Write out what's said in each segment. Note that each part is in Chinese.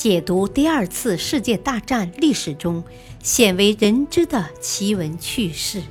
解读第二次世界大战历史中鲜为人知的奇闻趣事。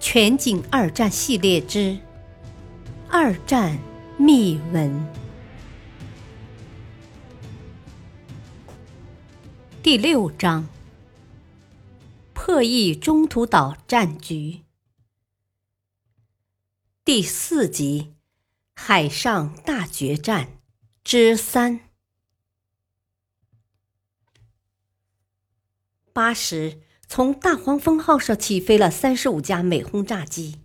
全景二战系列之《二战秘闻》第六章：破译中途岛战局。第四集：海上大决战之三。八时，从大黄蜂号上起飞了三十五架美轰炸机、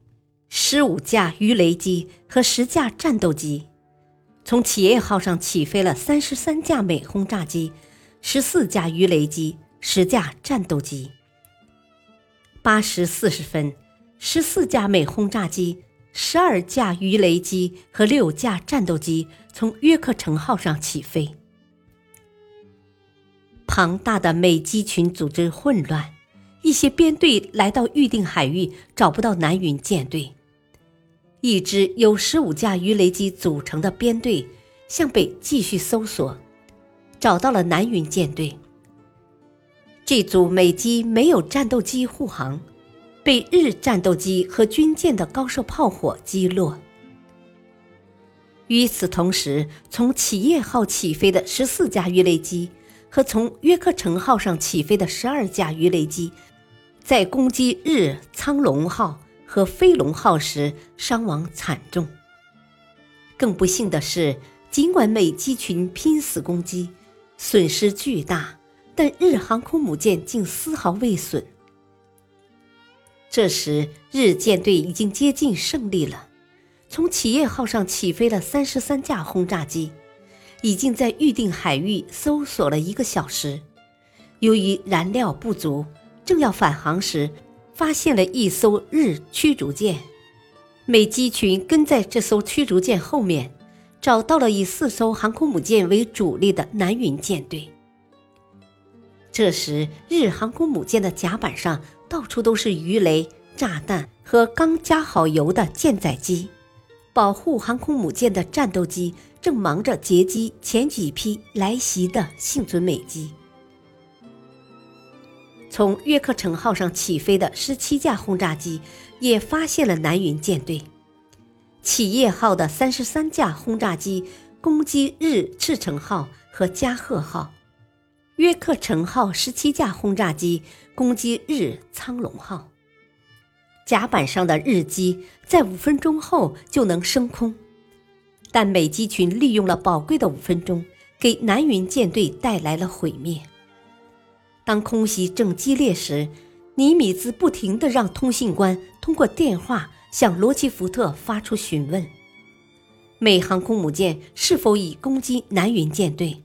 十五架鱼雷机和十架战斗机；从企业号上起飞了三十三架美轰炸机、十四架鱼雷机、十架战斗机。八时四十分，十四架美轰炸机。十二架鱼雷机和六架战斗机从约克城号上起飞。庞大的美机群组织混乱，一些编队来到预定海域找不到南云舰队。一支由十五架鱼雷机组成的编队向北继续搜索，找到了南云舰队。这组美机没有战斗机护航。被日战斗机和军舰的高射炮火击落。与此同时，从企业号起飞的十四架鱼雷机和从约克城号上起飞的十二架鱼雷机，在攻击日苍龙号和飞龙号时伤亡惨重。更不幸的是，尽管美机群拼死攻击，损失巨大，但日航空母舰竟丝毫未损。这时，日舰队已经接近胜利了。从企业号上起飞了三十三架轰炸机，已经在预定海域搜索了一个小时。由于燃料不足，正要返航时，发现了一艘日驱逐舰。美机群跟在这艘驱逐舰后面，找到了以四艘航空母舰为主力的南云舰队。这时，日航空母舰的甲板上。到处都是鱼雷、炸弹和刚加好油的舰载机，保护航空母舰的战斗机正忙着截击前几批来袭的幸存美机。从约克城号上起飞的十七架轰炸机也发现了南云舰队。企业号的三十三架轰炸机攻击日赤城号和加贺号。约克城号十七架轰炸机攻击日苍龙号，甲板上的日机在五分钟后就能升空，但美机群利用了宝贵的五分钟，给南云舰队带来了毁灭。当空袭正激烈时，尼米兹不停地让通信官通过电话向罗奇福特发出询问：美航空母舰是否已攻击南云舰队？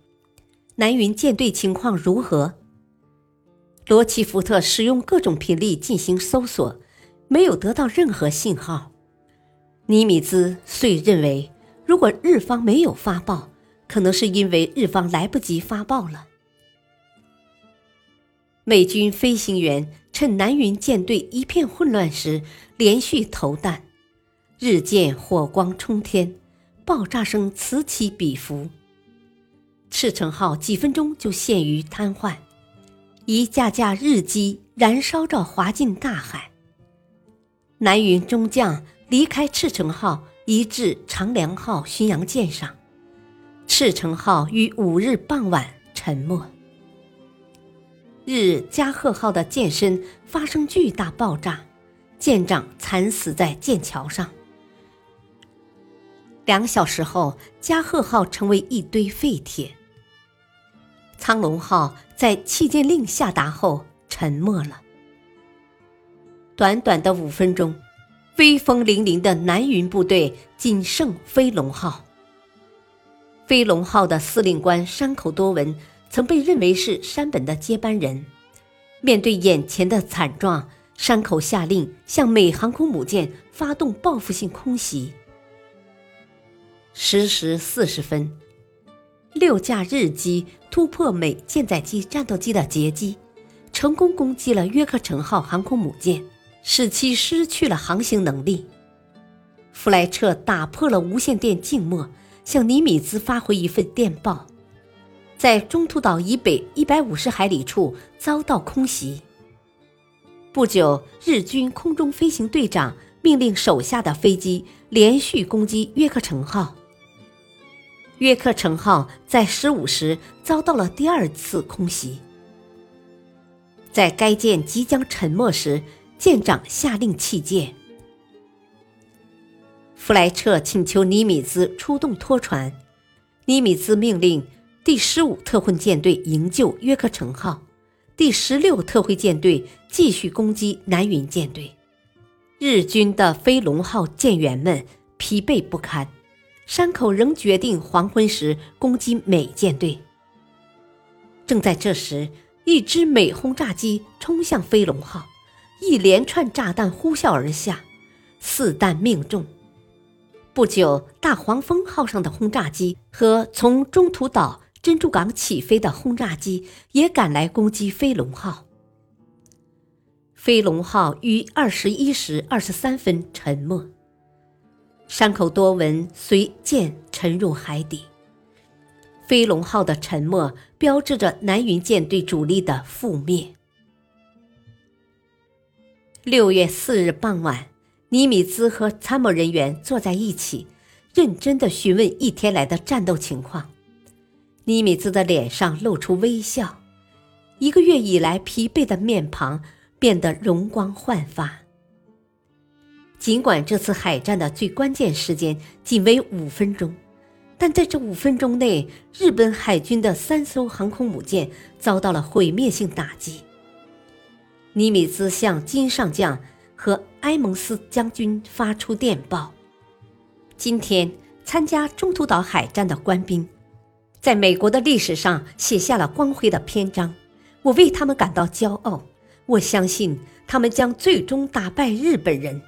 南云舰队情况如何？罗奇福特使用各种频率进行搜索，没有得到任何信号。尼米兹遂认为，如果日方没有发报，可能是因为日方来不及发报了。美军飞行员趁南云舰队一片混乱时，连续投弹，日舰火光冲天，爆炸声此起彼伏。赤城号几分钟就陷于瘫痪，一架架日机燃烧着滑进大海。南云中将离开赤城号，移至长良号巡洋舰上。赤城号于五日傍晚沉没。日加贺号的舰身发生巨大爆炸，舰长惨死在舰桥上。两小时后，加贺号成为一堆废铁。苍龙号在弃舰令下达后沉没了。短短的五分钟，威风凛凛的南云部队仅剩飞龙号。飞龙号的司令官山口多文曾被认为是山本的接班人。面对眼前的惨状，山口下令向美航空母舰发动报复性空袭。十时四十分，六架日机突破美舰载机战斗机的截击，成功攻击了约克城号航空母舰，使其失去了航行能力。弗莱彻打破了无线电静默，向尼米兹发回一份电报，在中途岛以北一百五十海里处遭到空袭。不久，日军空中飞行队长命令手下的飞机连续攻击约克城号。约克城号在十五时遭到了第二次空袭。在该舰即将沉没时，舰长下令弃舰。弗莱彻请求尼米兹出动拖船，尼米兹命令第十五特混舰队营救约克城号，第十六特混舰队继续攻击南云舰队。日军的飞龙号舰员们疲惫不堪，山口仍决定黄昏时攻击美舰队。正在这时，一只美轰炸机冲向飞龙号，一连串炸弹呼啸而下，四弹命中。不久，大黄蜂号上的轰炸机和从中途岛珍珠港起飞的轰炸机也赶来攻击飞龙号。飞龙号于二十一时二十三分沉没，山口多闻随舰沉入海底。飞龙号的沉没标志着南云舰队主力的覆灭。六月四日傍晚。尼米兹和参谋人员坐在一起，认真的询问一天来的战斗情况。尼米兹的脸上露出微笑，一个月以来疲惫的面庞变得容光焕发。尽管这次海战的最关键时间仅为五分钟，但在这五分钟内，日本海军的三艘航空母舰遭到了毁灭性打击。尼米兹向金上将。和埃蒙斯将军发出电报。今天参加中途岛海战的官兵，在美国的历史上写下了光辉的篇章。我为他们感到骄傲。我相信他们将最终打败日本人。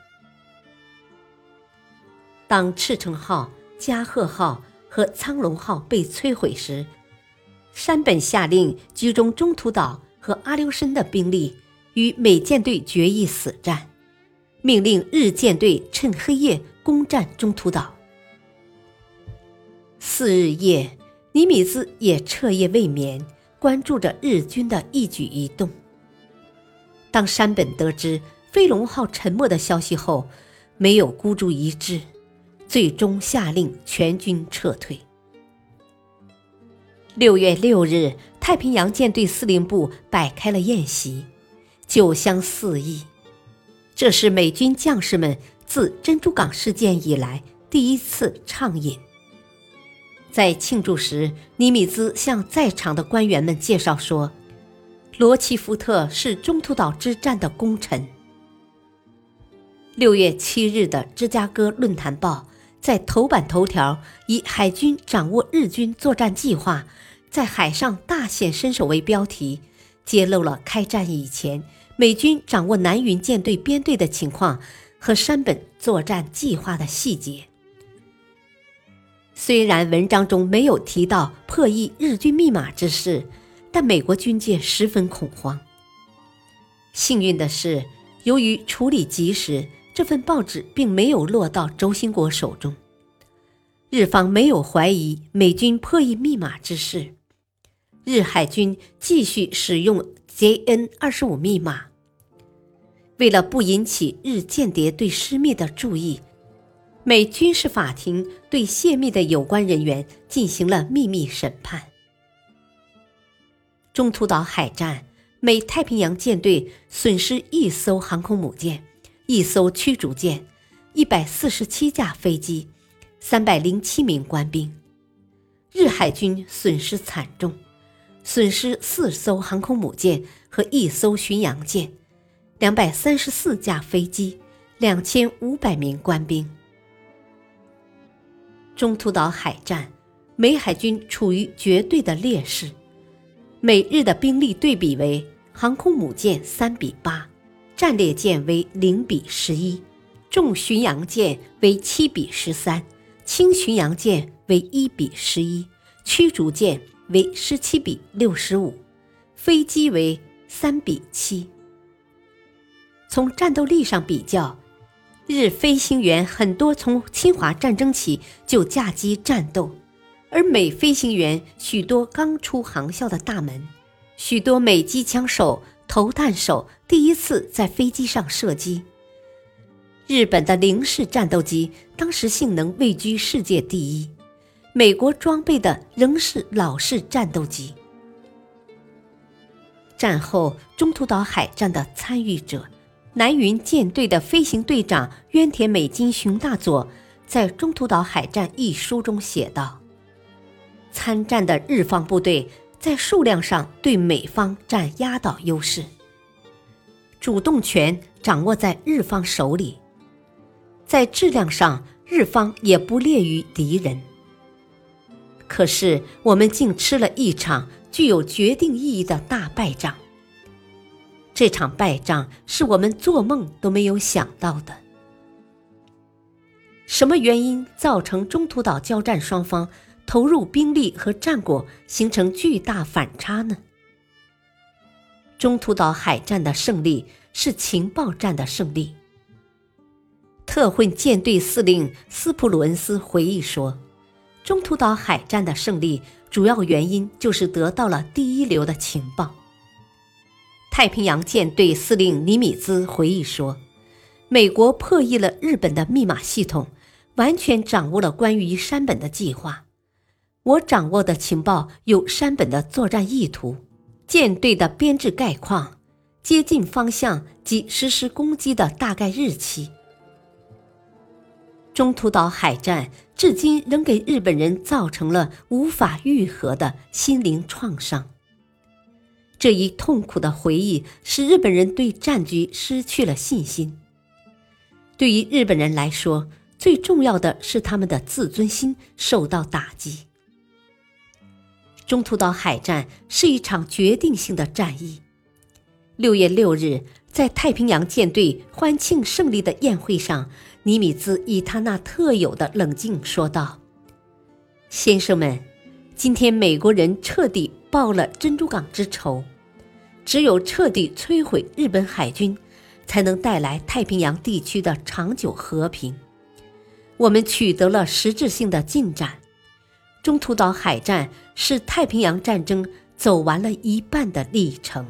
当赤城号、加贺号和苍龙号被摧毁时，山本下令集中中途岛和阿留申的兵力，与美舰队决一死战。命令日舰队趁黑夜攻占中途岛。次日夜，尼米兹也彻夜未眠，关注着日军的一举一动。当山本得知飞龙号沉没的消息后，没有孤注一掷，最终下令全军撤退。六月六日，太平洋舰队司令部摆开了宴席，酒香四溢。这是美军将士们自珍珠港事件以来第一次畅饮。在庆祝时，尼米兹向在场的官员们介绍说：“罗奇福特是中途岛之战的功臣。”六月七日的《芝加哥论坛报》在头版头条以“海军掌握日军作战计划，在海上大显身手”为标题，揭露了开战以前。美军掌握南云舰队编队的情况和山本作战计划的细节。虽然文章中没有提到破译日军密码之事，但美国军界十分恐慌。幸运的是，由于处理及时，这份报纸并没有落到轴心国手中，日方没有怀疑美军破译密码之事。日海军继续使用 JN 二十五密码。为了不引起日间谍对失密的注意，美军事法庭对泄密的有关人员进行了秘密审判。中途岛海战，美太平洋舰队损失一艘航空母舰、一艘驱逐舰、一百四十七架飞机、三百零七名官兵；日海军损失惨重，损失四艘航空母舰和一艘巡洋舰。两百三十四架飞机，两千五百名官兵。中途岛海战，美海军处于绝对的劣势。美日的兵力对比为：航空母舰三比八，战列舰为零比十一，重巡洋舰为七比十三，轻巡洋舰为一比十一，驱逐舰为十七比六十五，飞机为三比七。从战斗力上比较，日飞行员很多从侵华战争起就驾机战斗，而美飞行员许多刚出航校的大门，许多美机枪手、投弹手第一次在飞机上射击。日本的零式战斗机当时性能位居世界第一，美国装备的仍是老式战斗机。战后中途岛海战的参与者。南云舰队的飞行队长渊田美金雄大佐在《中途岛海战》一书中写道：“参战的日方部队在数量上对美方占压倒优势，主动权掌握在日方手里；在质量上，日方也不劣于敌人。可是，我们竟吃了一场具有决定意义的大败仗。”这场败仗是我们做梦都没有想到的。什么原因造成中途岛交战双方投入兵力和战果形成巨大反差呢？中途岛海战的胜利是情报战的胜利。特混舰队司令斯普鲁恩斯回忆说：“中途岛海战的胜利主要原因就是得到了第一流的情报。”太平洋舰队司令尼米兹回忆说：“美国破译了日本的密码系统，完全掌握了关于山本的计划。我掌握的情报有山本的作战意图、舰队的编制概况、接近方向及实施攻击的大概日期。中途岛海战至今仍给日本人造成了无法愈合的心灵创伤。”这一痛苦的回忆使日本人对战局失去了信心。对于日本人来说，最重要的是他们的自尊心受到打击。中途岛海战是一场决定性的战役。六月六日，在太平洋舰队欢庆胜利的宴会上，尼米兹以他那特有的冷静说道：“先生们。”今天美国人彻底报了珍珠港之仇，只有彻底摧毁日本海军，才能带来太平洋地区的长久和平。我们取得了实质性的进展。中途岛海战是太平洋战争走完了一半的历程。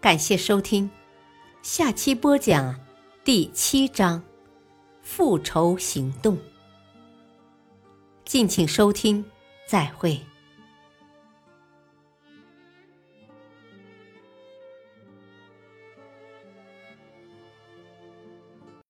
感谢收听，下期播讲第七章：复仇行动。敬请收听，再会。